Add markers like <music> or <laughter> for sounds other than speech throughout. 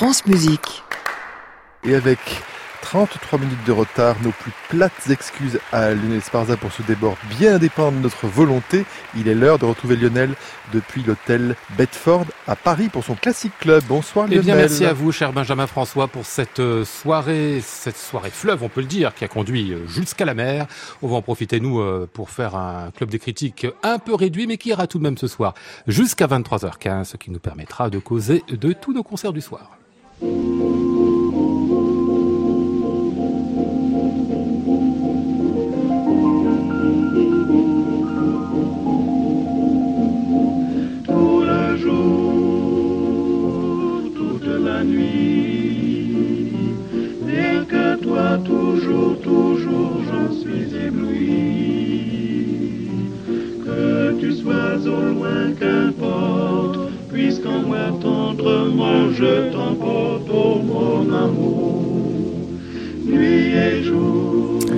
France Musique. Et avec 33 minutes de retard, nos plus plates excuses à Lionel Sparza pour ce débord bien indépendant de notre volonté. Il est l'heure de retrouver Lionel depuis l'hôtel Bedford à Paris pour son classique club. Bonsoir Lionel. Eh bien, merci à vous, cher Benjamin François, pour cette euh, soirée, cette soirée fleuve, on peut le dire, qui a conduit euh, jusqu'à la mer. On va en profiter, nous, euh, pour faire un club des critiques un peu réduit, mais qui ira tout de même ce soir jusqu'à 23h15, ce qui nous permettra de causer de tous nos concerts du soir. Tout le jour, toute la nuit. Rien que toi, toujours, toujours, j'en suis ébloui. Que tu sois au loin, tendrement je t'emporte, oh mon amour, nuit et jour.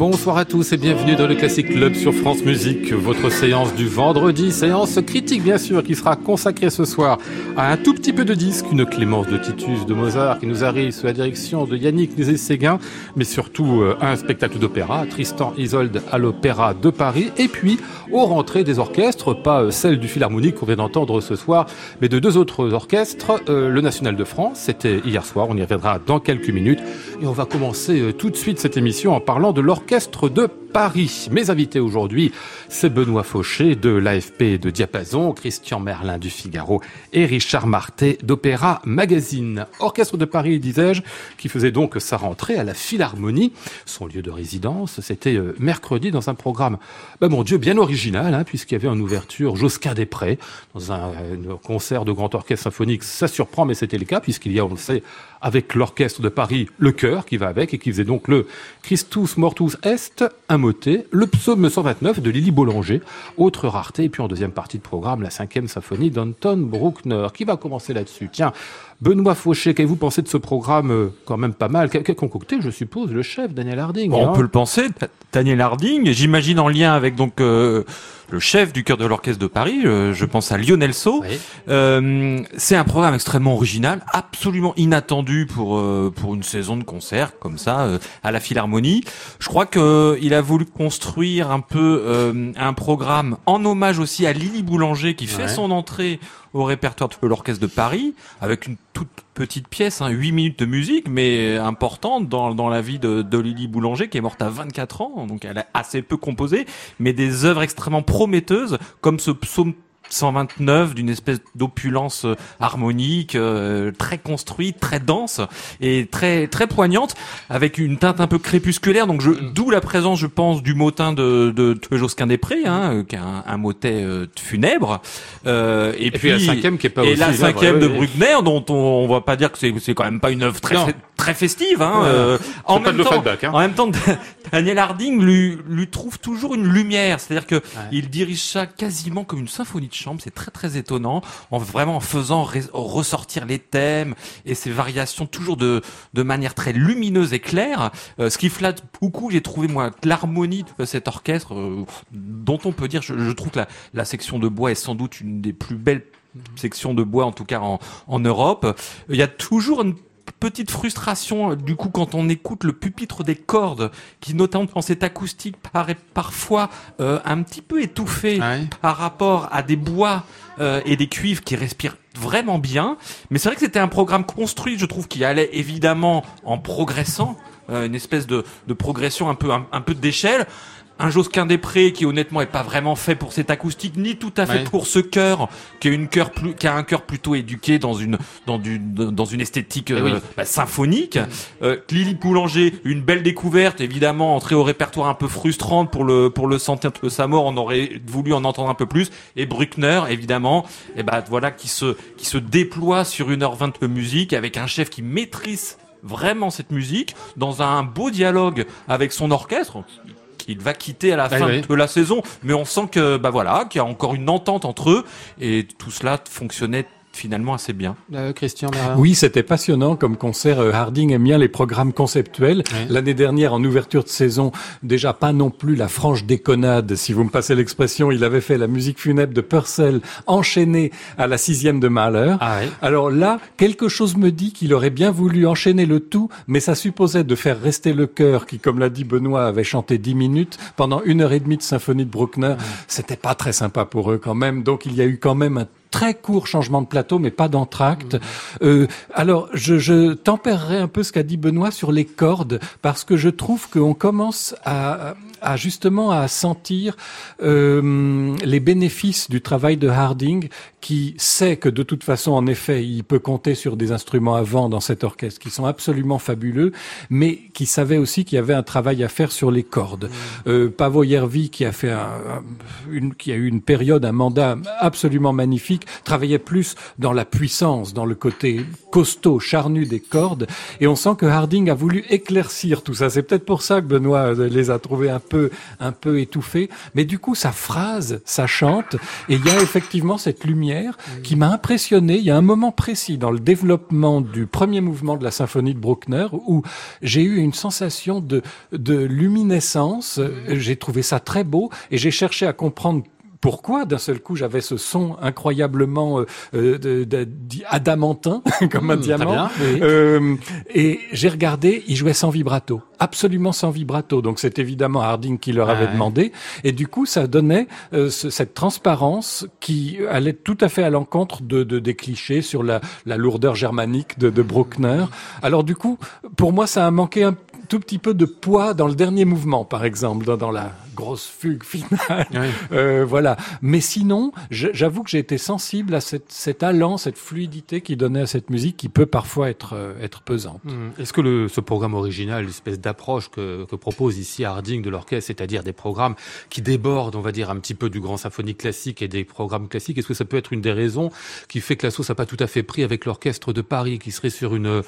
Bonsoir à tous et bienvenue dans le Classic Club sur France Musique, votre séance du vendredi, séance critique bien sûr, qui sera consacrée ce soir à un tout petit peu de disques, une Clémence de Titus de Mozart qui nous arrive sous la direction de Yannick Nézet-Séguin, mais surtout euh, un spectacle d'opéra, Tristan Isolde à l'Opéra de Paris, et puis aux rentrées des orchestres, pas euh, celle du Philharmonique qu'on vient d'entendre ce soir, mais de deux autres orchestres, euh, le National de France, c'était hier soir, on y reviendra dans quelques minutes, et on va commencer tout de suite cette émission en parlant de l'orchestre de Paris. Mes invités aujourd'hui, c'est Benoît Fauché de l'AFP de Diapason, Christian Merlin du Figaro et Richard Marté d'Opéra Magazine. Orchestre de Paris, disais-je, qui faisait donc sa rentrée à la Philharmonie, son lieu de résidence. C'était euh, mercredi dans un programme, ben mon Dieu, bien original, hein, puisqu'il y avait en ouverture Josquin des Prés, dans un, un concert de grand orchestre symphonique. Ça surprend, mais c'était le cas, puisqu'il y a, on le sait, avec l'orchestre de Paris, le chœur qui va avec et qui faisait donc le Christus Mortus Est, un motet, le psaume 129 de Lily Boulanger, autre rareté, et puis en deuxième partie de programme, la cinquième symphonie d'Anton Bruckner. Qui va commencer là-dessus Tiens, Benoît Fauché, qu'avez-vous pensé de ce programme euh, quand même pas mal Qu'a concocté, je suppose, le chef, Daniel Harding On hein peut le penser, Daniel Harding, j'imagine en lien avec donc euh, le chef du chœur de l'orchestre de Paris, euh, je pense à Lionel So. Oui. Euh, c'est un programme extrêmement original, absolument inattendu pour euh, pour une saison de concert comme ça euh, à la Philharmonie. Je crois que il a voulu construire un peu euh, un programme en hommage aussi à Lily Boulanger qui fait Ouais. son entrée au répertoire de l'orchestre de Paris avec une toute petite pièce, hein, 8 minutes de musique, mais importante dans, dans la vie de, de Lily Boulanger qui est morte à 24 ans, donc elle a assez peu composé, mais des œuvres extrêmement prometteuses comme ce psaume 129 d'une espèce d'opulence euh, harmonique, euh, très construite, très dense et très très poignante, avec une teinte un peu crépusculaire. Donc je, d'où la présence, je pense, du motin de, de, de Josquin des Prés, hein, euh, qui est un, un motet euh, funèbre. Euh, et, Et puis la cinquième qui est pas et aussi la cinquième de. Bruckner, dont on, on va pas dire que c'est c'est quand même pas une œuvre très très festive. Hein, euh, en, même temps, hein. en même temps, <laughs> Daniel Harding lui, lui trouve toujours une lumière. C'est-à-dire que il dirige ça quasiment comme une symphonie de chambre. C'est très très étonnant, en vraiment en faisant ressortir les thèmes et ces variations toujours de de manière très lumineuse et claire. Euh, ce qui flatte beaucoup, j'ai trouvé moi l'harmonie de cet orchestre, euh, dont on peut dire, je, je trouve que la, section de bois est sans doute une des plus belles sections de bois, en tout cas en, en Europe. Il y a toujours une petite frustration euh, du coup quand on écoute le pupitre des cordes qui notamment dans cette acoustique paraît parfois euh, un petit peu étouffé Ouais. par rapport à des bois euh, et des cuivres qui respirent vraiment bien. Mais c'est vrai que c'était un programme construit. Je trouve qui allait évidemment en progressant euh, une espèce de, de progression un peu un, un peu d'échelle un Josquin des Prés qui honnêtement est pas vraiment fait pour cette acoustique ni tout à fait Ouais. pour ce chœur qui a une chœur plus qui a un cœur plutôt éduqué dans une dans du dans une esthétique Eh oui. euh, bah, symphonique. Euh, Lily Boulanger, une belle découverte, évidemment, entrée au répertoire un peu frustrante pour le pour le centenaire de sa mort. On aurait voulu en entendre un peu plus. Et Bruckner, évidemment, et ben voilà qui se qui se déploie sur une heure vingt de musique avec un chef qui maîtrise vraiment cette musique dans un beau dialogue avec son orchestre qu'il va quitter à la Ah fin oui. de la saison mais on sent que bah voilà qu'il y a encore une entente entre eux et tout cela fonctionnait finalement assez bien. Euh, Christian Oui, c'était passionnant comme concert. Euh, Harding aime bien les programmes conceptuels. L'année dernière, en ouverture de saison, déjà pas non plus la franche déconnade, si vous me passez l'expression, il avait fait la musique funèbre de Purcell enchaînée à la sixième de Mahler. Ah Alors là, quelque chose me dit qu'il aurait bien voulu enchaîner le tout, mais ça supposait de faire rester le chœur qui, comme l'a dit Benoît, avait chanté dix minutes pendant une heure et demie de symphonie de Bruckner. C'était pas très sympa pour eux quand même. Donc il y a eu quand même un très court changement de plateau, mais pas d'entracte. Euh, alors, je, je tempérerai un peu ce qu'a dit Benoît sur les cordes, parce que je trouve qu'on commence à, à justement à sentir euh, les bénéfices du travail de Harding, qui sait que de toute façon, en effet, il peut compter sur des instruments à vent dans cet orchestre qui sont absolument fabuleux, mais qui savait aussi qu'il y avait un travail à faire sur les cordes. Mmh. Euh, Pavo Yervi, qui a fait un, une, qui a eu une période, un mandat absolument magnifique, travaillait plus dans la puissance, dans le côté costaud, charnu des cordes, et on sent que Harding a voulu éclaircir tout ça. C'est peut-être pour ça que Benoît les a trouvés un peu, un peu étouffé. Mais du coup, sa phrase, ça chante, et il y a effectivement cette lumière qui m'a impressionné. Il y a un moment précis dans le développement du premier mouvement de la symphonie de Bruckner où j'ai eu une sensation de, de luminescence. J'ai trouvé ça très beau et j'ai cherché à comprendre pourquoi d'un seul coup j'avais ce son incroyablement euh, euh adamantin <laughs> comme un mmh, diamant. euh, et j'ai regardé, il jouait sans vibrato, absolument sans vibrato. Donc c'est évidemment Harding qui leur avait demandé. Et du coup, ça donnait euh, cette transparence qui allait tout à fait à l'encontre de, de, des clichés sur la, la lourdeur germanique de, de Bruckner. Alors du coup, pour moi, ça a manqué un tout petit peu de poids dans le dernier mouvement, par exemple, dans, dans la grosse fugue finale. <laughs> Euh, voilà. Mais sinon, j'avoue que j'ai été sensible à cette, cet allant, cette fluidité qui donnait à cette musique qui peut parfois être, euh, être pesante. Mmh. Est-ce que le, ce programme original, l'espèce d'approche que, que, propose ici Harding de l'orchestre, c'est-à-dire des programmes qui débordent, on va dire, un petit peu du grand symphonique classique et des programmes classiques, est-ce que ça peut être une des raisons qui fait que la sauce n'a pas tout à fait pris avec l'orchestre de Paris, qui serait sur une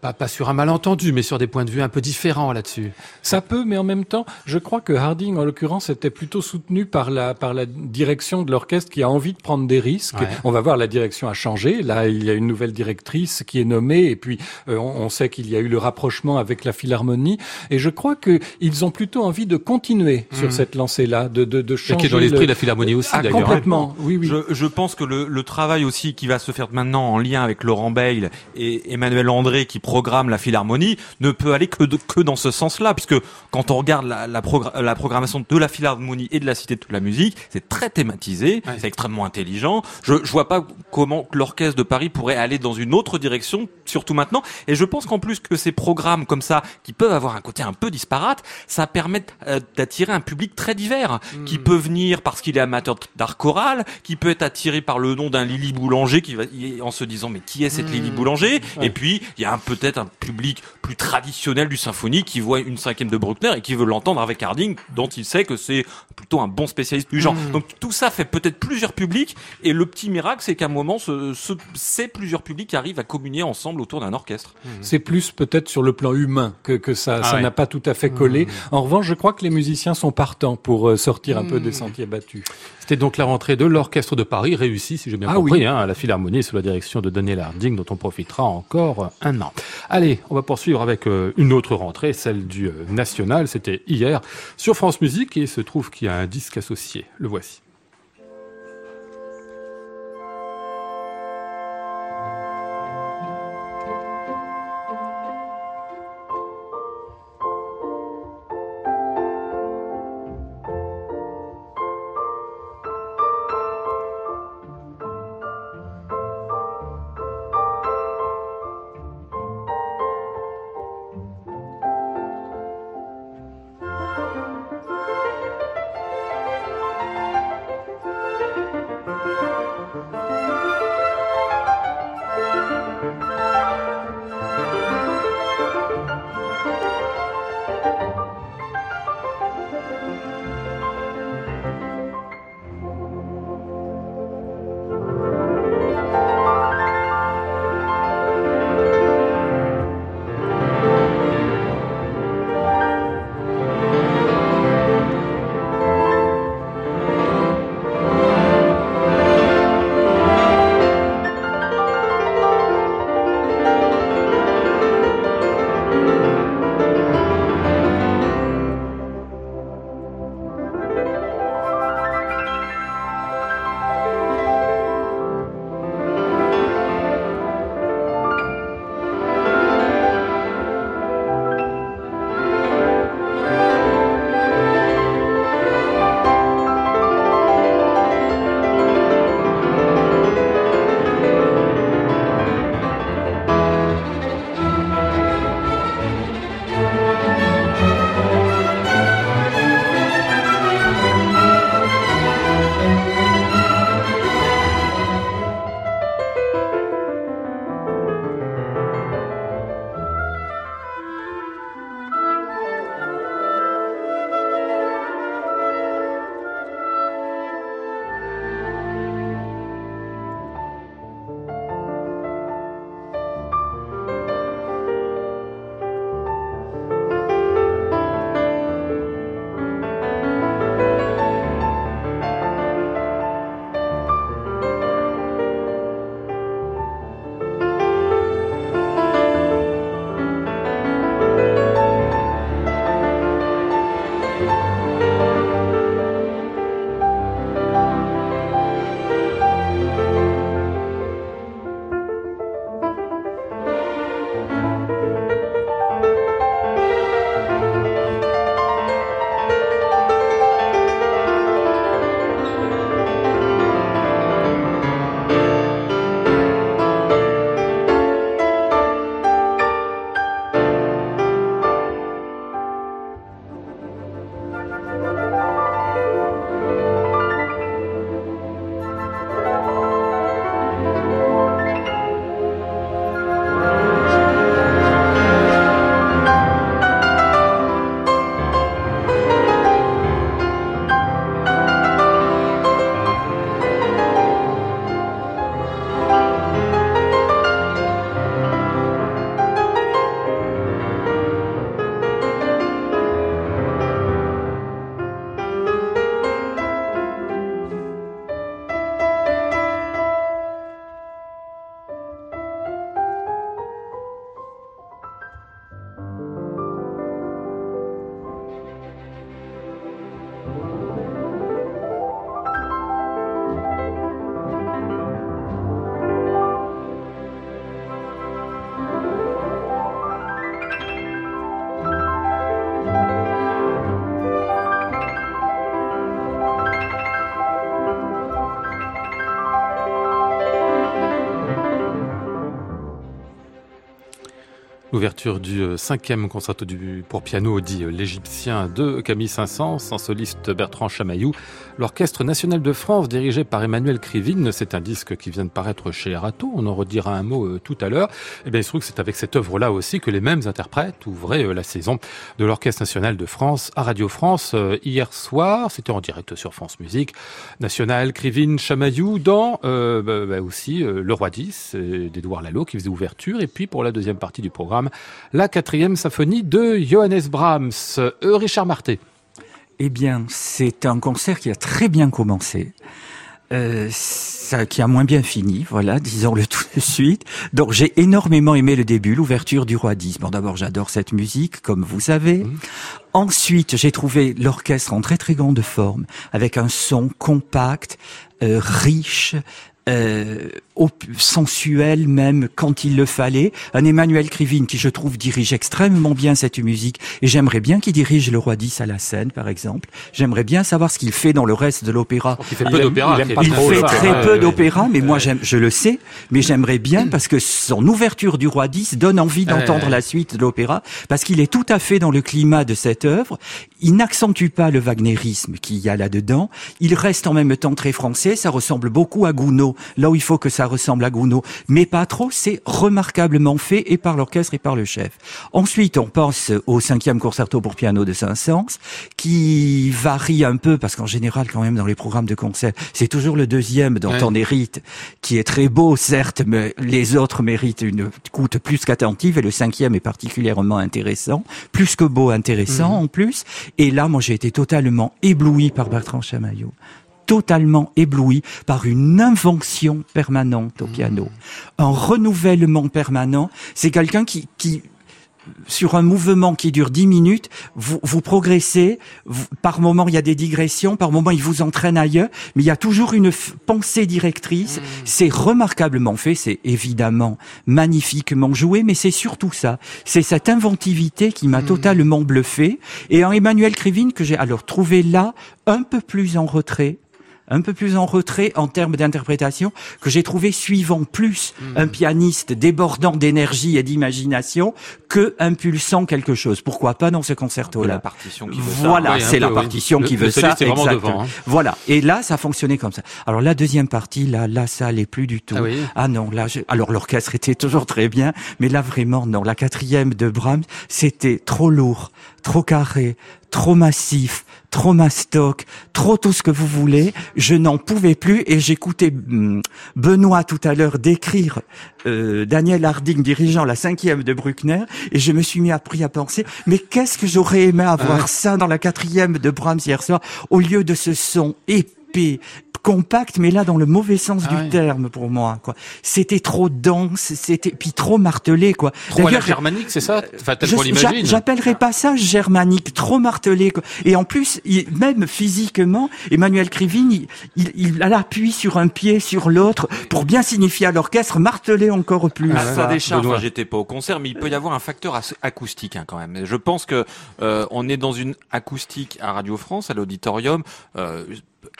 pas, pas, sur un malentendu, mais sur des points de vue un peu différents là-dessus. Ça peut, mais en même temps, je crois que Harding, en l'occurrence, était plutôt soutenu par la par la direction de l'orchestre qui a envie de prendre des risques. On va voir, la direction a changé. Là, il y a une nouvelle directrice qui est nommée, et puis euh, on, sait qu'il y a eu le rapprochement avec la Philharmonie. Et je crois que ils ont plutôt envie de continuer sur hmm. cette lancée-là, de de, de changer. Qui est dans l'esprit de la Philharmonie aussi, ah, d'ailleurs. Complètement. Oui, oui. Je, je pense que le, le travail aussi qui va se faire maintenant en lien avec Laurent Bail et Emmanuel André qui programme la Philharmonie ne peut aller que, que dans ce sens-là, puisque quand on regarde la, la, la, programmation de la Philharmonie et de la Cité de la musique, c'est très thématisé, c'est extrêmement intelligent. Je, je vois pas comment l'orchestre de Paris pourrait aller dans une autre direction, surtout maintenant. Et je pense qu'en plus que ces programmes comme ça, qui peuvent avoir un côté un peu disparate, ça permet euh, d'attirer un public très divers, qui hmm. peut venir parce qu'il est amateur d'art choral, qui peut être attiré par le nom d'un Lily Boulanger, qui va en se disant mais qui est cette Lily hmm. Boulanger? Et puis il y a peut-être un public plus traditionnel du symphonie qui voit une cinquième de Bruckner et qui veut l'entendre avec Harding, dont il sait que c'est plutôt un bon spécialiste du genre. Hmm. Donc tout ça fait peut-être plusieurs publics et le petit miracle, c'est qu'à un moment, ce, ce, ces plusieurs publics arrivent à communier ensemble autour d'un orchestre. Hmm. C'est plus peut-être sur le plan humain que, que ça ah ça n'a pas tout à fait collé. Hmm. En revanche, je crois que les musiciens sont partants pour euh, sortir un peu des sentiers battus. C'était donc la rentrée de l'Orchestre de Paris, réussie, si j'ai bien ah compris, hein, à la Philharmonie sous la direction de Daniel Harding, dont on profitera encore un an. Allez, on va poursuivre avec euh, une autre rentrée, celle du euh, National. C'était hier sur France Musique et il se trouve qu'il y a un disque associé. Le voici. L'ouverture du euh, cinquième concerto du, pour piano dit euh, l'Égyptien de Camille Saint-Saëns, en soliste Bertrand Chamaillou. L'Orchestre national de France, dirigé par Emmanuel Krivine, c'est un disque qui vient de paraître chez Erato, on en redira un mot euh, tout à l'heure. Et eh bien, il se trouve que c'est avec cette œuvre-là aussi que les mêmes interprètes ouvraient la saison de l'Orchestre national de France à Radio France hier soir. C'était en direct sur France Musique. National, Krivine, Chamaillou, dans bah, bah, aussi Le Roi 10 d'Edouard Lalo qui faisait ouverture. Et puis pour la deuxième partie du programme, la quatrième symphonie de Johannes Brahms. Euh, Richard Marté. Eh bien, c'est un concert qui a très bien commencé. Euh, ça, qui a moins bien fini, voilà, disons-le <laughs> tout de suite. Donc j'ai énormément aimé le début, l'ouverture du roi 10. Bon d'abord j'adore cette musique, comme vous savez. Mmh. Ensuite j'ai trouvé l'orchestre en très très grande forme, avec un son compact, euh, riche, euh, sensuel même quand il le fallait. Un Emmanuel Krivine qui je trouve dirige extrêmement bien cette musique et j'aimerais bien qu'il dirige le roi 10 à la scène par exemple. J'aimerais bien savoir ce qu'il fait dans le reste de l'opéra. Il fait peu d'opéra. Il, fait très peu d'opéra mais moi je le sais, mais j'aimerais bien parce que son ouverture du roi 10 donne envie d'entendre la suite de l'opéra parce qu'il est tout à fait dans le climat de cette œuvre. Il n'accentue pas le wagnérisme qu'il y a là-dedans. Il reste en même temps très français. Ça ressemble beaucoup à Gounod là où il faut que ça ressemble à Gounod, mais pas trop. C'est remarquablement fait et par l'orchestre et par le chef. Ensuite, on pense au cinquième concerto pour piano de Saint-Saëns, qui varie un peu parce qu'en général, quand même, dans les programmes de concert, c'est toujours le deuxième dont on hérite, qui est très beau, certes, mais les autres méritent une écoute plus qu'attentive et le cinquième est particulièrement intéressant, plus que beau, intéressant mhm. en plus. Et là, moi, j'ai été totalement ébloui par Bertrand Chamaillot totalement ébloui par une invention permanente au piano, un renouvellement permanent. C'est quelqu'un qui, qui sur un mouvement qui dure dix minutes, vous, vous progressez. par moment, il y a des digressions. Par moment, il vous entraîne ailleurs. Mais il y a toujours une pensée directrice. Mmh. C'est remarquablement fait. C'est évidemment magnifiquement joué. Mais c'est surtout ça. C'est cette inventivité qui m'a mmh. totalement bluffé. Et en Emmanuel Krivine, que j'ai alors trouvé là, un peu plus en retrait, un peu plus en retrait en termes d'interprétation, que j'ai trouvé suivant plus hmm. un pianiste débordant d'énergie et d'imagination que impulsant quelque chose. Pourquoi pas dans ce concerto-là La partition qui veut voilà, c'est la partition qui veut ça. Exactement. Hein. Voilà. Et là, ça fonctionnait comme ça. Alors la deuxième partie, là, là, ça allait plus du tout. Ah, ah non, là, alors l'orchestre était toujours très bien, mais là vraiment non. La quatrième de Brahms, c'était trop lourd, trop carré, trop massif, trop mastoc, trop tout ce que vous voulez. Je n'en pouvais plus et j'écoutais hmm, Benoît tout à l'heure décrire euh, Daniel Harding dirigeant la cinquième de Bruckner et je me suis mis appris à penser mais qu'est-ce que j'aurais aimé avoir ça dans la quatrième de Brahms hier soir au lieu de ce son épais compact, mais là dans le mauvais sens ah du terme pour moi. Quoi. C'était trop dense, c'était puis trop martelé. Quoi. Trop germanique, c'est ça enfin, J'appellerais pas ça germanique, trop martelé. Quoi. Et en plus, même physiquement, Emmanuel Krivine, il, il, il appuie sur un pied, sur l'autre, pour bien signifier à l'orchestre, marteler encore plus. Ah, ça décharge. Enfin, J'étais pas au concert, mais il peut y avoir un facteur acoustique hein, quand même. Je pense que euh, on est dans une acoustique à Radio France, à l'auditorium. Euh,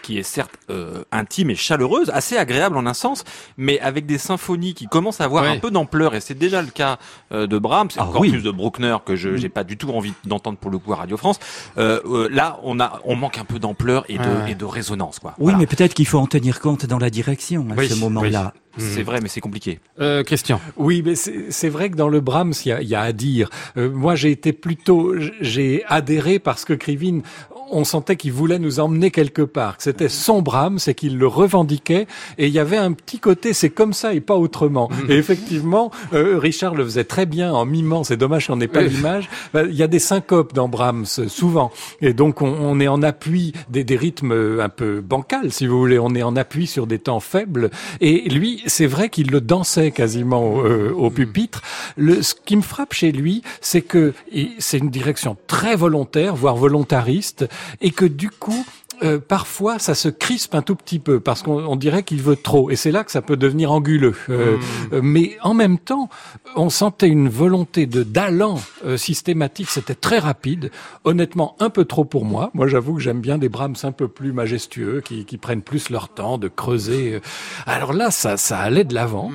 qui est certes euh, intime et chaleureuse, assez agréable en un sens, mais avec des symphonies qui commencent à avoir un peu d'ampleur, et c'est déjà le cas euh, de Brahms, c'est ah encore plus de Bruckner que je n'ai pas du tout envie d'entendre pour le coup à Radio France. Euh, euh là, on a, on manque un peu d'ampleur et de, et de résonance, quoi. Oui, mais peut-être qu'il faut en tenir compte dans la direction à ce moment-là. C'est vrai, mais c'est compliqué. Euh, Christian. Oui, mais c'est vrai que dans le Brahms, il y a, y a, à dire. moi, j'ai été plutôt, j'ai adhéré parce que Krivine, on sentait qu'il voulait nous emmener quelque part. C'était son Brahms c'est qu'il le revendiquait. Et il y avait un petit côté, c'est comme ça et pas autrement. Mm. Et effectivement, euh, Richard le faisait très bien en mimant. C'est dommage qu'on n'ait pas l'image. Bah, il y a des syncopes dans Brahms, souvent. Et donc, on, est en appui des, des, rythmes un peu bancals, si vous voulez. On est en appui sur des temps faibles. Et lui, c'est vrai qu'il le dansait quasiment euh, au mm. pupitre. Le, ce qui me frappe chez lui, c'est que c'est une direction très volontaire, voire volontariste et que du coup, euh, parfois ça se crispe un tout petit peu parce qu'on dirait qu'il veut trop et c'est là que ça peut devenir anguleux. Euh, Hmm. euh, mais en même temps, on sentait une volonté de d'allant euh, systématique. C'était très rapide. Honnêtement, un peu trop pour moi. Moi, j'avoue que j'aime bien des Brahms un peu plus majestueux, qui, qui prennent plus leur temps de creuser. Alors là, ça, ça allait de l'avant,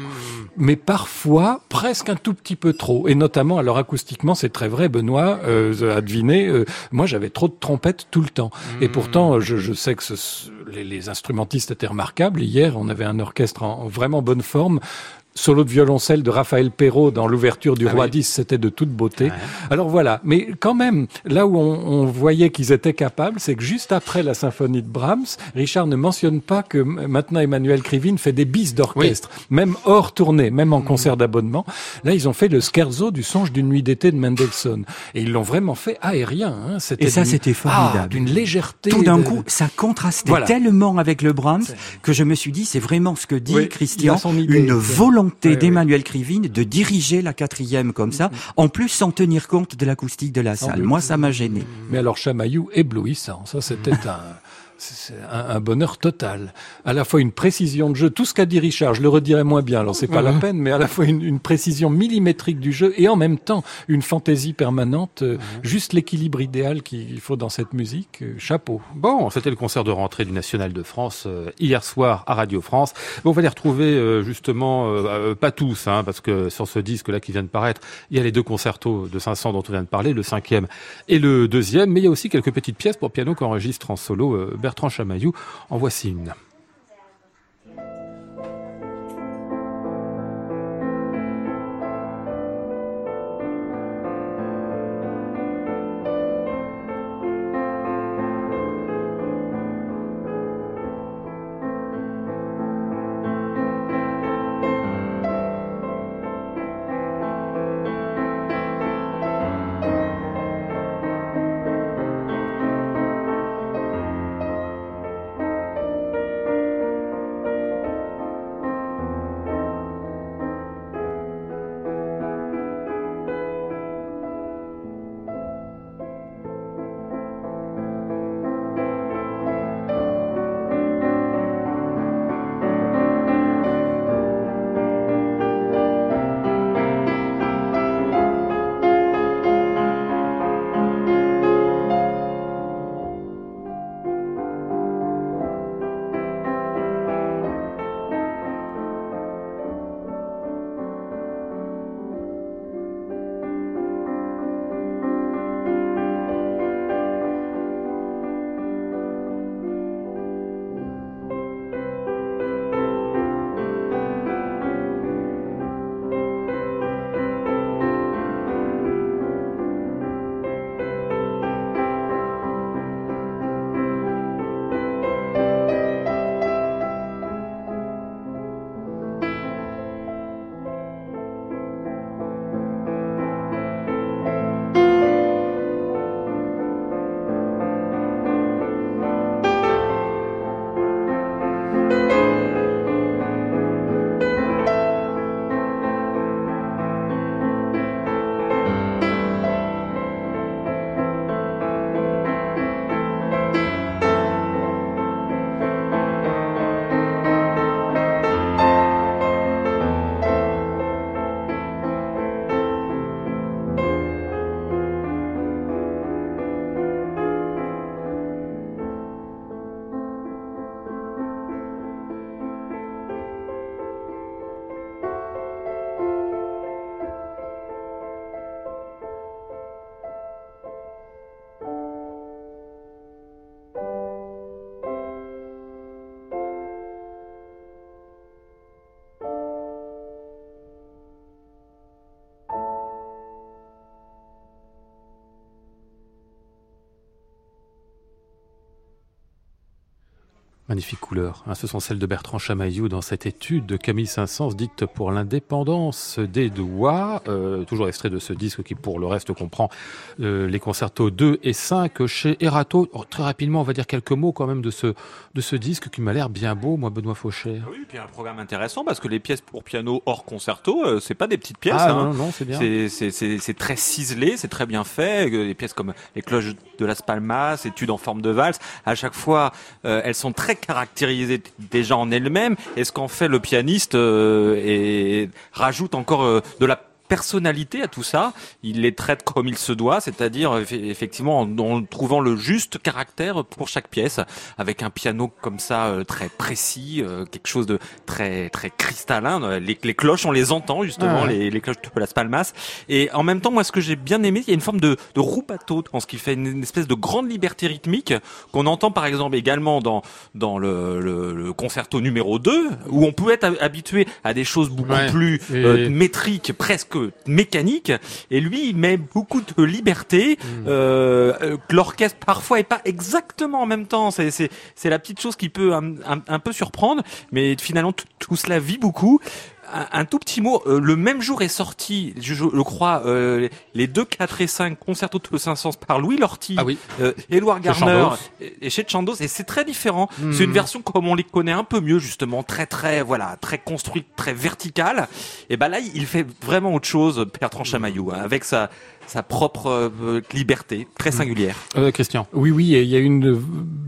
mais parfois presque un tout petit peu trop. Et notamment, alors acoustiquement, c'est très vrai. Benoît euh, a deviné. euh, moi, j'avais trop de trompettes tout le temps. Et pourtant, je, je sais que les, instrumentistes étaient remarquables. Hier, on avait un orchestre en vraiment bonne forme. Solo de violoncelle de Raphaël Perrault dans l'ouverture du Ah Roi oui. 10, c'était de toute beauté. Alors voilà, mais quand même, là où on, on voyait qu'ils étaient capables, c'est que juste après la symphonie de Brahms, Richard ne mentionne pas que maintenant Emmanuel Krivine fait des bis d'orchestre, même hors tournée, même en concert d'abonnement. Là, ils ont fait le scherzo du songe d'une nuit d'été de Mendelssohn. Et ils l'ont vraiment fait aérien. Hein. C'était Et ça, c'était formidable. Ah, d'une légèreté. Tout d'un de- coup, ça contrastait Voilà. tellement avec le Brahms que je me suis dit, c'est vraiment ce que dit Oui, Christian, une volonté Oui, oui. d'Emmanuel Krivine de diriger la quatrième comme ça, en plus sans tenir compte de l'acoustique de la salle. Moi, ça m'a gêné. Mais alors Chamaillou éblouissant, ça c'était un, <laughs> c'est un, un bonheur total. À la fois une précision de jeu, tout ce qu'a dit Richard, je le redirai moins bien, alors c'est pas la peine, mais à la fois une, une précision millimétrique du jeu et en même temps une fantaisie permanente, euh, juste l'équilibre idéal qu'il faut dans cette musique. euh, chapeau. Bon, c'était le concert de rentrée du National de France euh, hier soir à Radio France. Bon, on va les retrouver euh, justement, euh, euh, pas tous, hein, parce que sur ce disque-là qui vient de paraître, il y a les deux concertos de 500 dont on vient de parler, le cinquième et le deuxième, mais il y a aussi quelques petites pièces pour piano qu'enregistre en solo euh, Bertrand Chamaillou. En voici une. Magnifique couleur. Hein, ce sont celles de Bertrand Chamaillou dans cette étude de Camille Saint-Saëns dite pour l'indépendance des doigts. Euh, toujours extrait de ce disque qui pour le reste comprend euh, les concertos 2 et 5 chez Erato. Oh, très rapidement, on va dire quelques mots quand même de ce, de ce disque qui m'a l'air bien beau, moi Benoît Fauché. Ah oui, puis un programme intéressant parce que les pièces pour piano hors concerto, euh, c'est pas des petites pièces. Ah hein. non, non, c'est bien. C'est très ciselé, c'est très bien fait. Des pièces comme les cloches de Las Palmas, études en forme de valse, à chaque fois, elles sont très caractérisée déjà en elle-même Est-ce qu'en fait le pianiste euh, et rajoute encore euh, de la personnalité à tout ça. Il les traite comme il se doit, c'est-à-dire effectivement en, trouvant le juste caractère pour chaque pièce, avec un piano comme ça euh, très précis, quelque chose de très très cristallin. Les, cloches, on les entend justement, les, les, cloches de Las Palmas. Et en même temps, moi, ce que j'ai bien aimé, il y a une forme de, de roupato, en ce qui fait une, espèce de grande liberté rythmique qu'on entend par exemple également dans dans le, le, concerto numéro 2, où on peut être habitué à des choses beaucoup plus métriques, presque mécanique et lui il met beaucoup de liberté hmm. euh, euh, que l'orchestre parfois est pas exactement en même temps c'est c'est c'est la petite chose qui peut un, un, peu surprendre mais finalement tout cela vit beaucoup un, tout petit mot. Euh, le même jour est sorti, je, je, crois, euh, les 2, 4 et 5 concertos de Saint-Saëns par Louis Lorty, ah oui. euh, Édouard Garner et, chez Chandos. Et c'est très différent. Hmm. C'est une version comme on les connaît un peu mieux, justement, très très voilà, très construite, très verticale. Et ben là, il fait vraiment autre chose, Bertrand Chamaillou, hein, avec sa sa propre euh, liberté très singulière. Euh, Christian. Oui, oui, il y a une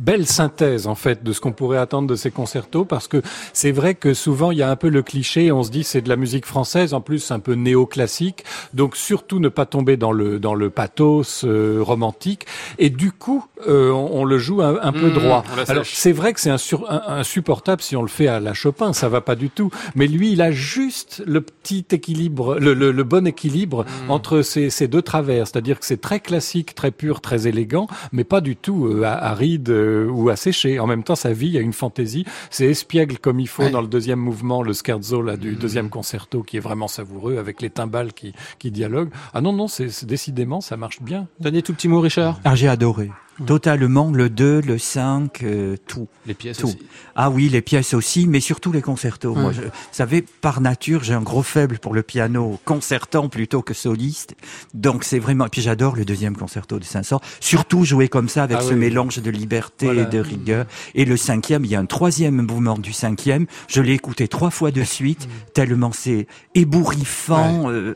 belle synthèse en fait de ce qu'on pourrait attendre de ces concertos parce que c'est vrai que souvent il y a un peu le cliché, on se dit c'est de la musique française, en plus un peu néoclassique, donc surtout ne pas tomber dans le dans le pathos euh, romantique et du coup euh, on, le joue un, peu mmh, droit. Alors c'est vrai que c'est insupportable si on le fait à la Chopin, ça va pas du tout, mais lui il a juste le petit équilibre, le, le, bon équilibre mmh. entre ces, ces deux c'est-à-dire que c'est très classique, très pur, très élégant, mais pas du tout euh, aride euh, ou asséché. En même temps, sa vie, a une fantaisie. C'est espiègle comme il faut dans le deuxième mouvement, le scherzo là, du mmh. deuxième concerto, qui est vraiment savoureux, avec les timbales qui, qui dialoguent. Ah non, non, c'est décidément, ça marche bien. Dernier tout petit mot, Richard. Ah, j'ai adoré. Totalement, le 2, le 5, euh, tout. Les pièces tout. aussi. Ah oui, les pièces aussi, mais surtout les concertos. Moi, je, vous savez, par nature, j'ai un gros faible pour le piano concertant plutôt que soliste. Donc c'est vraiment... Et puis j'adore le deuxième concerto de Saint-Saëns. Surtout jouer comme ça, avec ah ce mélange de liberté et de rigueur. Et le cinquième, il y a un troisième mouvement du cinquième. Je l'ai écouté trois fois de suite, <laughs> tellement c'est ébouriffant, euh,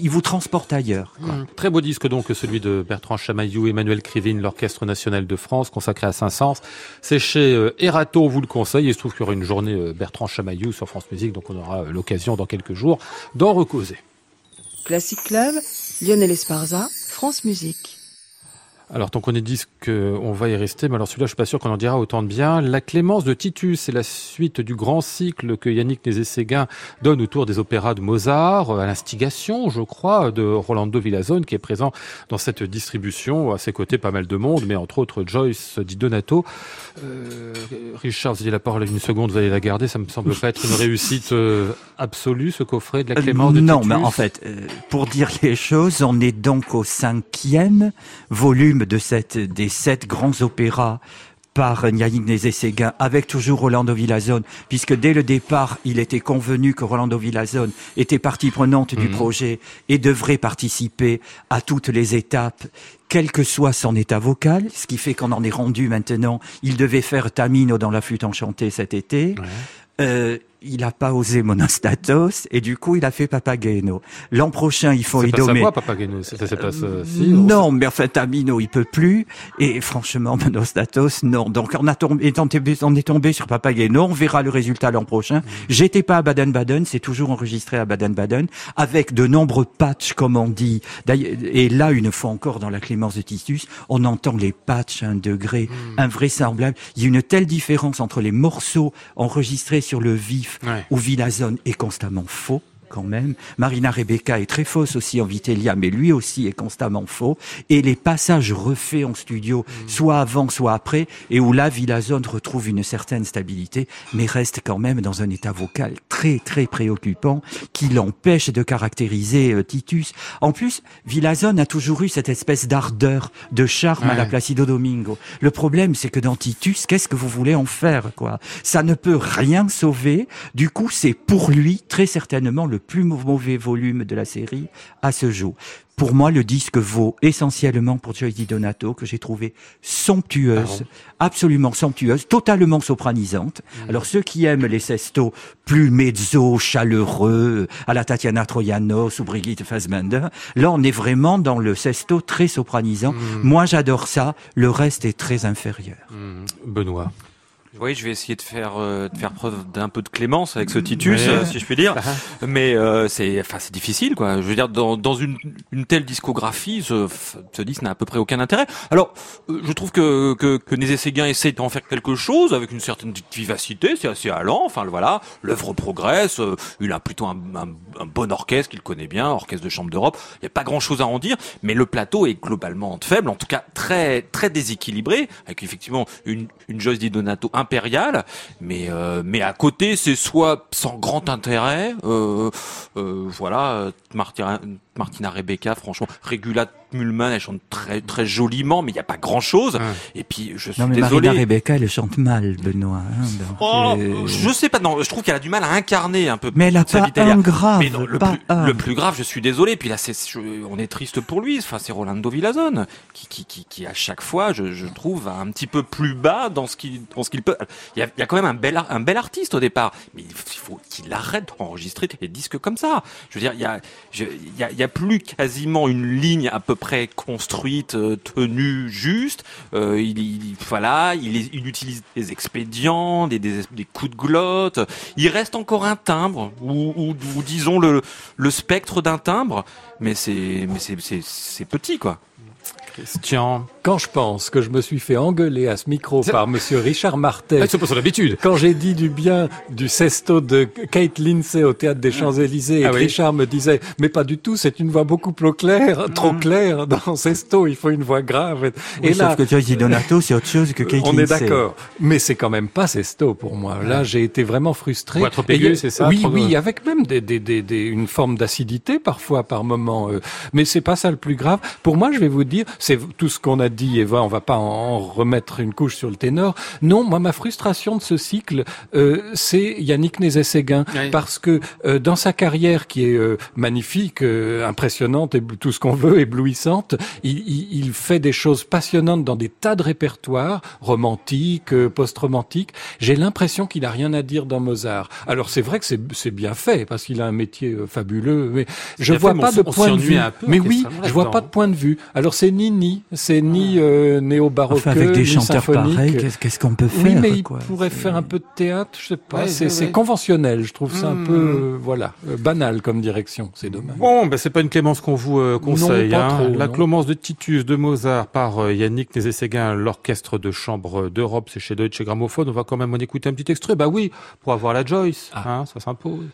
il vous transporte ailleurs. Mmh. Très beau disque donc celui de Bertrand Chamaillou, Emmanuel Krivine, l'Orchestre National de France, consacré à Saint-Saëns. C'est chez euh, Erato, on vous le conseille. Il se trouve qu'il y aura une journée euh, Bertrand Chamaillou sur France Musique, donc on aura euh, l'occasion dans quelques jours d'en recauser. Classic Club, Lionel Esparza, France Musique. Alors, tant qu'on est dit qu'on va y rester, mais alors celui-là, je suis pas sûr qu'on en dira autant de bien. La Clémence de Titus, c'est la suite du grand cycle que Yannick Nézet-Séguin donne autour des opéras de Mozart, à l'instigation, je crois, de Rolando Villazone, qui est présent dans cette distribution. À ses côtés, pas mal de monde, mais entre autres Joyce Di Donato. Euh, Richard, vous avez la parole une seconde, vous allez la garder. Ça me semble pas être une réussite euh, absolue, ce coffret de la Clémence de Titus. Non, mais en fait, euh, pour dire les choses, on est donc au cinquième volume de cette, des sept grands opéras par Yannick Nézet-Séguin, avec toujours Rolando Villazone, puisque dès le départ, il était convenu que Rolando Villazone était partie prenante du mhm. projet et devrait participer à toutes les étapes quel que soit son état vocal, ce qui fait qu'on en est rendu maintenant, il devait faire Tamino dans la flûte enchantée cet été. Euh, il n'a pas osé Monostatos et du coup il a fait Papageno. L'an prochain il faut Idomé. C'est Papageno Ça passe euh, Non, mais enfin Tamino il peut plus et franchement <laughs> Monostatos non. Donc on a tombé, on est tombé sur Papageno. On verra le résultat l'an prochain. Mm. J'étais pas à Baden-Baden, c'est toujours enregistré à Baden-Baden avec de nombreux patchs comme on dit. Et là une fois encore dans la Clémence de Titus, on entend les patchs à un degré mm. invraisemblable. Il y a une telle différence entre les morceaux enregistrés sur le vif où Villazone est constamment faux quand même. Marina Rebecca est très fausse aussi en Vitellia, mais lui aussi est constamment faux. Et les passages refaits en studio, Mm. soit avant, soit après, et où là, Villazone retrouve une certaine stabilité, mais reste quand même dans un état vocal très, très préoccupant qui l'empêche de caractériser euh, Titus. En plus, Villazone a toujours eu cette espèce d'ardeur, de charme à la. Placido Domingo. Le problème, c'est que dans Titus, qu'est-ce que vous voulez en faire, quoi? Ça ne peut rien sauver. Du coup, c'est pour lui très certainement le plus mau- mauvais volume de la série à ce jour. Pour moi, le disque vaut essentiellement pour Joyce Di Donato, que j'ai trouvé somptueuse, absolument somptueuse, totalement sopranisante. Alors, ceux qui aiment les sestos plus mezzo, chaleureux, à la Tatiana Troyanos ou Brigitte Fassbender, là, on est vraiment dans le sesto très sopranisant. Moi, j'adore ça. Le reste est très inférieur. Hmm, Benoît. Oui, je vais essayer de faire euh, de faire preuve d'un peu de clémence avec ce Titus, Ouais. euh, si je puis dire. Ah. Mais euh, c'est enfin c'est difficile quoi. Je veux dire dans dans une une telle discographie, ce ce disque n'a à peu près aucun intérêt. Alors, euh, je trouve que que que Nézé Séguin essaie d'en faire quelque chose avec une certaine vivacité, c'est assez allant. Enfin voilà, l'œuvre progresse. euh, il a plutôt un, un, un bon orchestre qu'il connaît bien, orchestre de chambre d'Europe. Il n'y a pas grand chose à en dire, mais le plateau est globalement faible, en tout cas très très déséquilibré, avec effectivement une une Joyce Di Donato impériale, mais euh, mais à côté c'est soit sans grand intérêt, euh, euh, voilà, euh, Martina, Rebecca, franchement, Regula Mulman, elle chante très très joliment, mais il n'y a pas grand chose. Ouais. Et puis je suis Non, mais désolé. Marina Rebecca, elle chante mal, Benoît. hein, donc, Oh, euh, je sais pas, non, je trouve qu'elle a du mal à incarner un peu. Mais elle a sa pas un grave, Mais non, le, pas plus, un. le plus grave, je suis désolé. Puis là, c'est, je- on est triste pour lui. Enfin, c'est Rolando Villazone qui, qui, qui, qui à chaque fois, je, je trouve, va un petit peu plus bas dans ce qu'il, dans ce qu'il peut. Il y, a, il y a quand même un bel, un bel artiste au départ, mais il faut qu'il arrête d'enregistrer des disques comme ça. Je veux dire, il y a, je- il y a, il y a plus quasiment une ligne à peu près construite, euh, tenue, juste. Euh, il, il- voilà, il, utilise des expédients, des, coups de glotte. Il reste encore un timbre, ou, disons le, spectre d'un timbre, mais c'est petit quoi. Christian. Quand je pense que je me suis fait engueuler à ce micro par monsieur Richard Martel, Ah, c'est pas son habitude. quand j'ai dit du bien du sesto de Kate Lindsay au théâtre des Champs-Élysées, Ah oui. Richard me disait, mais pas du tout, c'est une voix beaucoup plus claire, trop claire dans sesto, il faut une voix grave. oui, et là, sauf que Joyce Di Donato, c'est autre chose que Kate on est Lindsay. d'accord, mais c'est quand même pas sesto pour moi. Là, j'ai été vraiment frustré. Voix trop aiguë, c'est ça, Oui, trop- oui, avec même des, des, des, des- une forme d'acidité parfois par moment. euh, mais c'est pas ça le plus grave. Pour moi, je vais vous dire, c'est tout ce qu'on a dit, Eva. On va pas en remettre une couche sur le ténor. Non, moi, ma frustration de ce cycle, euh, c'est Yannick Nézet-Séguin, Oui. parce que euh, dans sa carrière qui est euh, magnifique, euh, impressionnante et tout ce qu'on veut, éblouissante, il, il, il fait des choses passionnantes dans des tas de répertoires romantiques, euh, post-romantiques. J'ai l'impression qu'il a rien à dire dans Mozart. Alors c'est vrai que c'est bien fait parce qu'il a un métier euh, fabuleux, mais je vois fait, pas on de on point de vue. peu mais oui, je vois pas de point de vue. Alors c'est ni ni, c'est ni euh, néo-baroque, Enfin, avec des ni chanteurs symphonique. pareils, qu'est-ce qu'on peut faire Oui, mais il quoi pourrait faire un peu de théâtre, je sais pas. Ouais, c'est ouais, conventionnel, je trouve ça un Hmm. peu, euh, voilà, euh, banal comme direction. C'est dommage. Bon, ben c'est pas une clémence qu'on vous euh, conseille. pas hein. trop, La non. clémence de Titus de Mozart par euh, Yannick Nézet-Séguin, l'orchestre de chambre d'Europe, c'est chez Deutsche Grammophon. On va quand même en écouter un petit extrait. Bah oui, pour avoir la Joyce, Ah. hein, ça s'impose.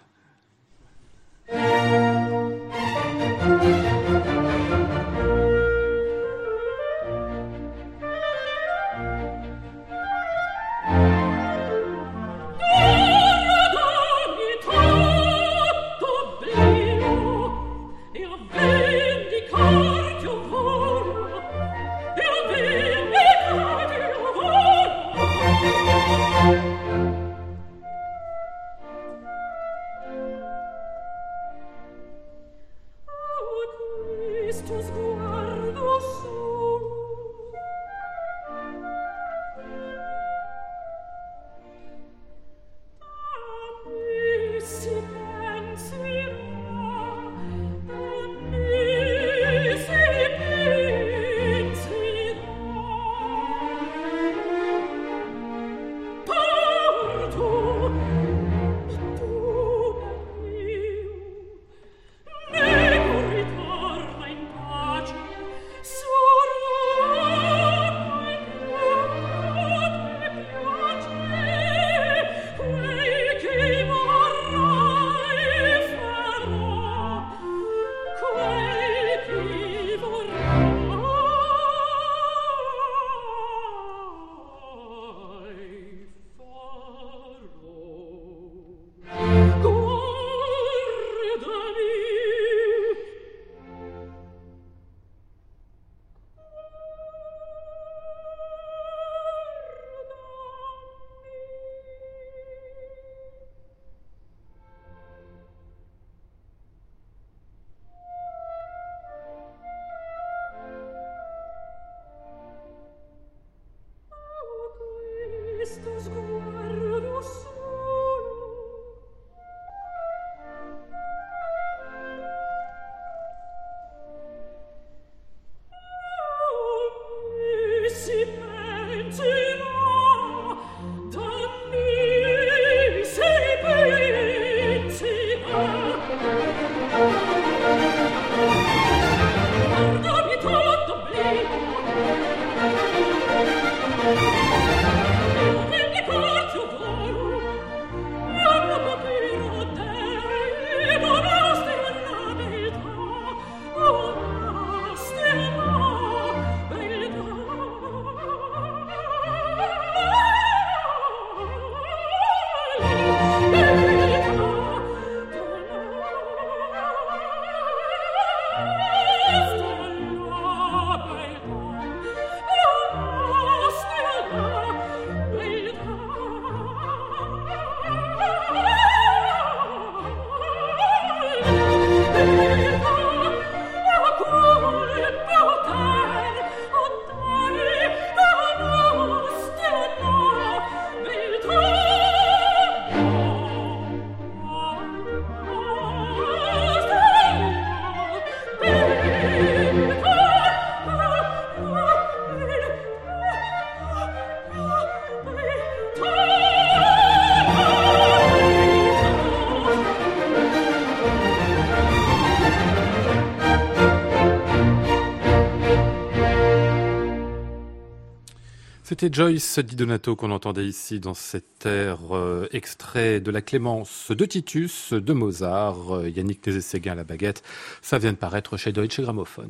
C'était Joyce Di Donato qu'on entendait ici dans cet air euh, extrait de la Clémence de Titus de Mozart, euh, Yannick Nézet-Séguin à la baguette. Ça vient de paraître chez Deutsche Grammophon.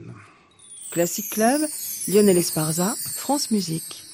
Classic Club, Lionel Esparza, France Musique.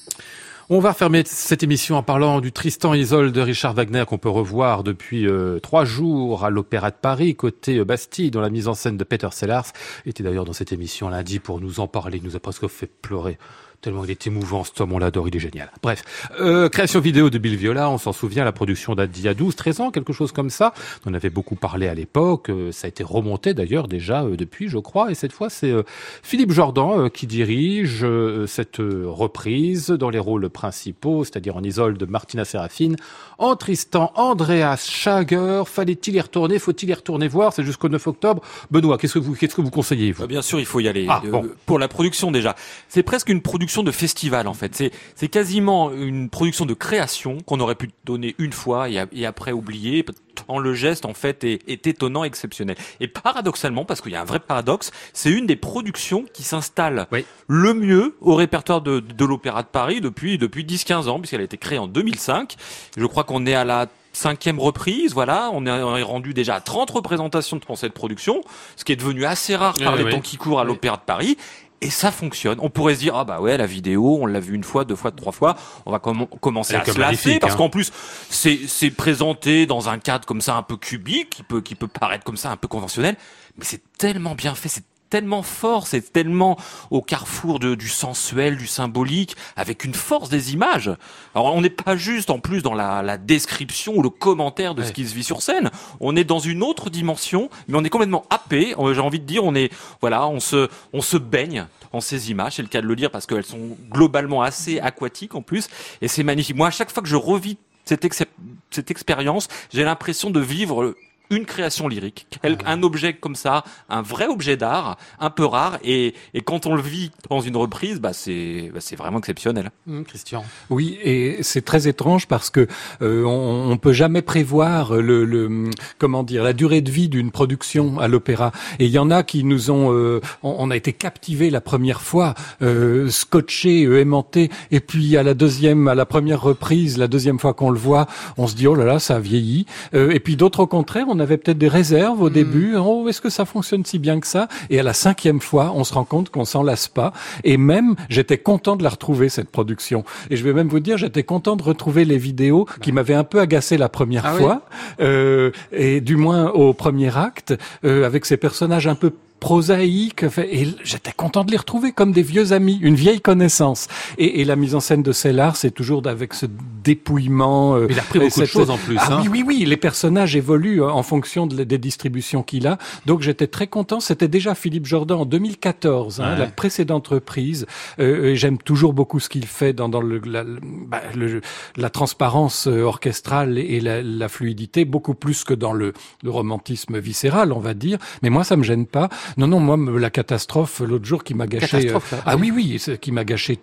On va refermer cette émission en parlant du Tristan et Isolde de Richard Wagner qu'on peut revoir depuis euh, trois jours à l'Opéra de Paris, côté Bastille, dans la mise en scène de Peter Sellars. Il était d'ailleurs dans cette émission lundi pour nous en parler. Il nous a presque fait pleurer. Tellement il est émouvant, cet homme, on l'adore, il est génial. Bref, euh, création vidéo de Bill Viola, on s'en souvient, la production date d'il y a 12, 13 ans, quelque chose comme ça. On en avait beaucoup parlé à l'époque, euh, ça a été remonté d'ailleurs déjà euh, depuis, je crois, et cette fois c'est euh, Philippe Jordan euh, qui dirige euh, cette euh, reprise dans les rôles principaux, c'est-à-dire en Isolde de Martina Serafine, en Tristan, Andreas Schager. Fallait-il y retourner? Faut-il y retourner voir? C'est jusqu'au 9 octobre. Benoît, qu'est-ce que vous, qu'est-ce que vous conseillez vous? Bien sûr, il faut y aller. Ah, bon. Pour la production déjà, c'est presque une production de festival en fait. C'est c'est quasiment une production de création qu'on aurait pu donner une fois et, a- et après oublier. Tant le geste en fait est, est étonnant, exceptionnel. Et paradoxalement, parce qu'il y a un vrai paradoxe, c'est une des productions qui s'installe Oui. le mieux au répertoire de, de l'Opéra de Paris depuis depuis 10-15 ans, puisqu'elle a été créée en 2005. Je crois qu'on est à la cinquième reprise, voilà, on est, rendu déjà à 30 représentations pour cette production, ce qui est devenu assez rare par Oui, les oui. temps qui courent à l'Opéra de Paris. Et ça fonctionne. On pourrait se dire ah bah ouais la vidéo on l'a vu une fois, deux fois, trois fois. On va comm- commencer Elle à se lasser parce hein. qu'en plus c'est c'est présenté dans un cadre comme ça un peu cubique qui peut qui peut paraître comme ça un peu conventionnel, mais c'est tellement bien fait, c'est tellement fort, c'est tellement au carrefour de, du sensuel, du symbolique, avec une force des images. Alors on n'est pas juste en plus dans la, la description ou le commentaire de ce qui se vit sur scène, on est dans une autre dimension, mais on est complètement happé. Euh, J'ai envie de dire, on est voilà, on se on se baigne en ces images, c'est le cas de le dire parce qu'elles sont globalement assez aquatiques en plus, et c'est magnifique. Moi, à chaque fois que je revis cette, ex- cette expérience, j'ai l'impression de vivre une création lyrique, quel- un objet comme ça, un vrai objet d'art, un peu rare, et, et quand on le vit dans une reprise, bah c'est bah vraiment exceptionnel. Hum, Christian. Oui, et c'est très étrange parce que euh, on, on peut jamais prévoir le, le comment dire la durée de vie d'une production à l'opéra. Et il y en a qui nous ont, euh, on, on a été captivés la première fois, euh, scotchés, euh, aimantés, et puis à la deuxième, à la première reprise, la deuxième fois qu'on le voit, on se dit oh là là, ça a vieilli. Euh, et puis d'autres au contraire, on avait peut-être des réserves au début. Oh, est-ce que ça fonctionne si bien que ça? Et à la cinquième fois, on se rend compte qu'on s'en lasse pas. Et même, j'étais content de la retrouver cette production. Et je vais même vous dire, j'étais content de retrouver les vidéos qui m'avaient un peu agacé la première Ah oui fois, euh, et du moins au premier acte, euh, avec ces personnages un peu prosaïques. Fait- Et j'étais content de les retrouver comme des vieux amis, une vieille connaissance. Et, et la mise en scène de Cellar, c'est toujours avec ce dépouillement. euh, Il a repris et beaucoup de cette- choses en plus. ah hein. oui, oui, oui, les personnages évoluent euh, en fonction de- des distributions qu'il a. Donc j'étais très content. C'était déjà Philippe Jordan en 2014, hein, la précédente reprise. Euh, et J'aime toujours beaucoup ce qu'il fait dans, dans le, la, bah, le- la transparence euh, orchestrale et la, la fluidité, beaucoup plus que dans le, le romantisme viscéral, on va dire. Mais moi, ça me gêne pas. Non, non, moi, la catastrophe l'autre jour qui m'a gâché. euh, ah oui, oui, qui m'a gâché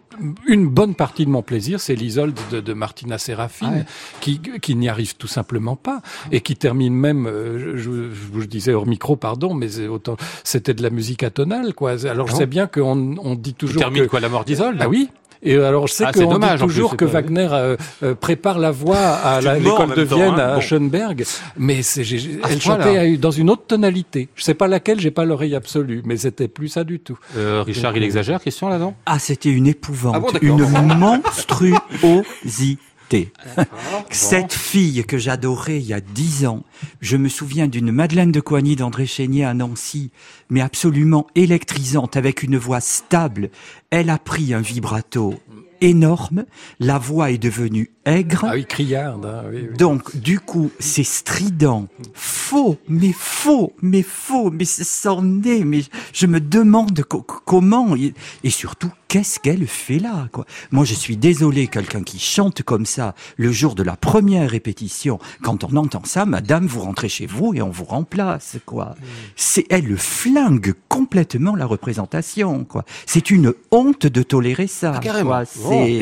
une bonne partie de mon plaisir, c'est l'Isolde de, de Martina Serafine, Ah ouais. qui, qui n'y arrive tout simplement pas et qui termine même, euh, je, je vous disais hors micro, pardon, mais autant, c'était de la musique atonale, quoi. Alors je Ah sais bien qu'on on dit toujours termine que, quoi la mort d'Isolde? Ah oui. Et alors je sais Ah, c'est qu'on dit plus, toujours que Wagner euh, euh, prépare la voix <laughs> à l'école de temps, Vienne hein. à Bon. Schönberg, mais c'est, j'ai- j'ai- À ce elle chantait à- dans une autre tonalité. Je sais pas laquelle, j'ai pas l'oreille absolue, mais c'était plus ça du tout. Euh, Richard, il exagère, Christian, là-dedans? Ah, c'était une épouvante, Ah bon, une <laughs> monstruosité. <laughs> Cette fille que j'adorais il y a dix ans, je me souviens d'une Madeleine de Coigny d'André Chénier à Nancy, mais absolument électrisante, avec une voix stable. Elle a pris un vibrato énorme, la voix est devenue aigre. Ah oui, criarde. hein, oui, oui. Donc, du coup, c'est strident, faux, mais faux, mais faux, mais c'est c'en est, mais je me demande co- comment, et, et surtout, qu'est-ce qu'elle fait là, quoi? Moi, je suis désolé, quelqu'un qui chante comme ça, le jour de la première répétition, quand on entend ça, madame, vous rentrez chez vous et on vous remplace, quoi. C'est, elle flingue complètement la représentation, quoi. C'est une honte de tolérer ça, Ah, carrément. quoi.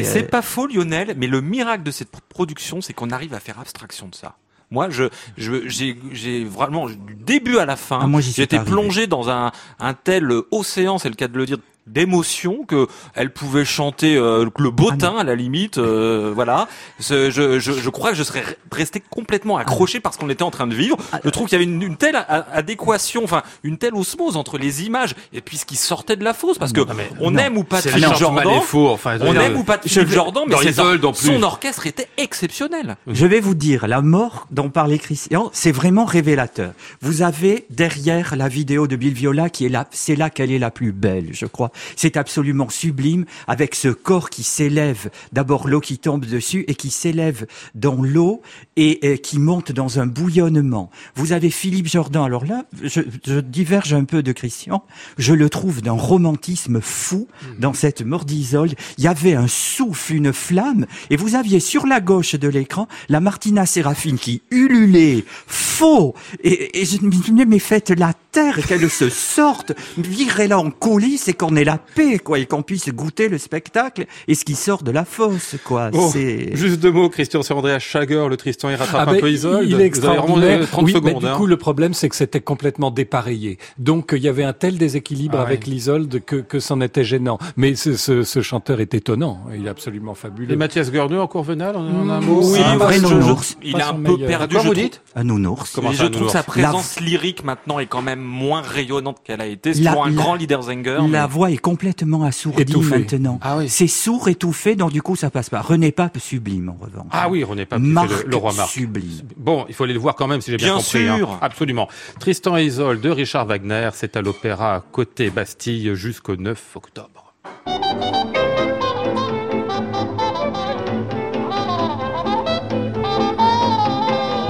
C'est, euh, pas faux, Lionel, mais le miracle de cette production, c'est qu'on arrive à faire abstraction de ça. Moi, je, je, j'ai, j'ai vraiment du début à la fin, Ah, moi, j'étais plongé dans un, un tel océan, c'est le cas de le dire, d'émotion que elle pouvait chanter euh, le bottin à la limite euh, voilà. Je, je, je crois que je serais resté complètement accroché par ce qu'on était en train de vivre. Je trouve qu'il y avait une, une telle adéquation enfin une telle osmose entre les images et puis ce qui sortait de la fosse. Parce que on non. aime ou pas changement Jordan enfin, on aime ou pas vais- Jordan mais or- son orchestre était exceptionnel. Je vais vous dire, la mort dont parlait Christian, c'est vraiment révélateur. Vous avez derrière la vidéo de Bill Viola qui est là, c'est là qu'elle est la plus belle, je crois. C'est absolument sublime avec ce corps qui s'élève, d'abord l'eau qui tombe dessus et qui s'élève dans l'eau et, et qui monte dans un bouillonnement. Vous avez Philippe Jordan. Alors là, je, je diverge un peu de Christian. Je le trouve d'un romantisme fou dans cette mort d'Isolde. Il y avait un souffle, une flamme, et vous aviez sur la gauche de l'écran la Martina Séraphine qui ululait, faux, et, et je me disais, mais faites la terre, qu'elle se sorte, virez-la en coulisses et qu'on ait la paix, quoi, et qu'on puisse goûter le spectacle et ce qui sort de la fosse, quoi. C'est... juste deux mots, Christian, sur Andreas Schager, le Tristan, il rattrape Ah un ben, peu Isolde. Il est vraiment, extraordinaire. euh, 30 oui, mais secondes. du hein. coup, le problème, c'est que c'était complètement dépareillé. Donc, il y avait un tel déséquilibre Ah avec l'Isolde que, que c'en était gênant. Mais ce, ce, ce chanteur est étonnant. Il est absolument fabuleux. Et Mathias Gurneux en Courvenal, en, en un mot Oui, C'est un vrai nounours. il est un peu meilleur. perdu Quoi je vous trouve. dites Un nounours. Comment ça, je un trouve sa présence lyrique maintenant est quand même moins rayonnante qu'elle a été. C'est La- toujours un la- grand leader Zenger. La voix est complètement assourdie Étouffée. maintenant. Ah oui. C'est sourd, étouffé, donc du coup ça passe pas. René Pape sublime en revanche. Ah oui, René Pape, Marc le, le roi Marc. sublime. Bon, il faut aller le voir quand même, si j'ai bien, Bien compris. hein. sûr. Absolument. Tristan et Isolde de Richard Wagner, c'est à l'Opéra Côté Bastille jusqu'au 9 octobre.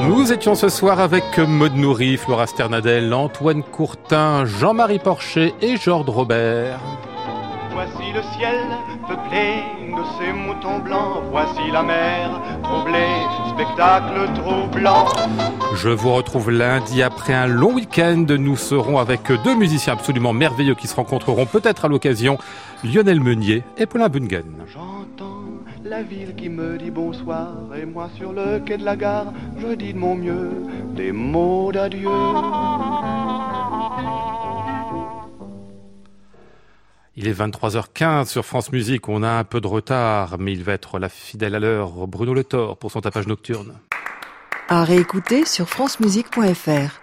Nous étions ce soir avec Maud Nourri, Flora Sternadel, Antoine Courtin, Jean-Marie Porcher et Georges Robert. Voici le ciel peuplé de ces moutons blancs. Voici la mer troublée, spectacle troublant. Je vous retrouve lundi après un long week-end. Nous serons avec deux musiciens absolument merveilleux qui se rencontreront peut-être à l'occasion, Lionel Meunier et Paulin Bungen. J'entends la ville qui me dit bonsoir. Et moi sur le quai de la gare, je dis de mon mieux des mots d'adieu. Il est 23h15 sur France Musique. On a un peu de retard, mais il va être la fidèle à l'heure. Bruno Le Thor pour son tapage nocturne. À réécouter sur francemusique.fr.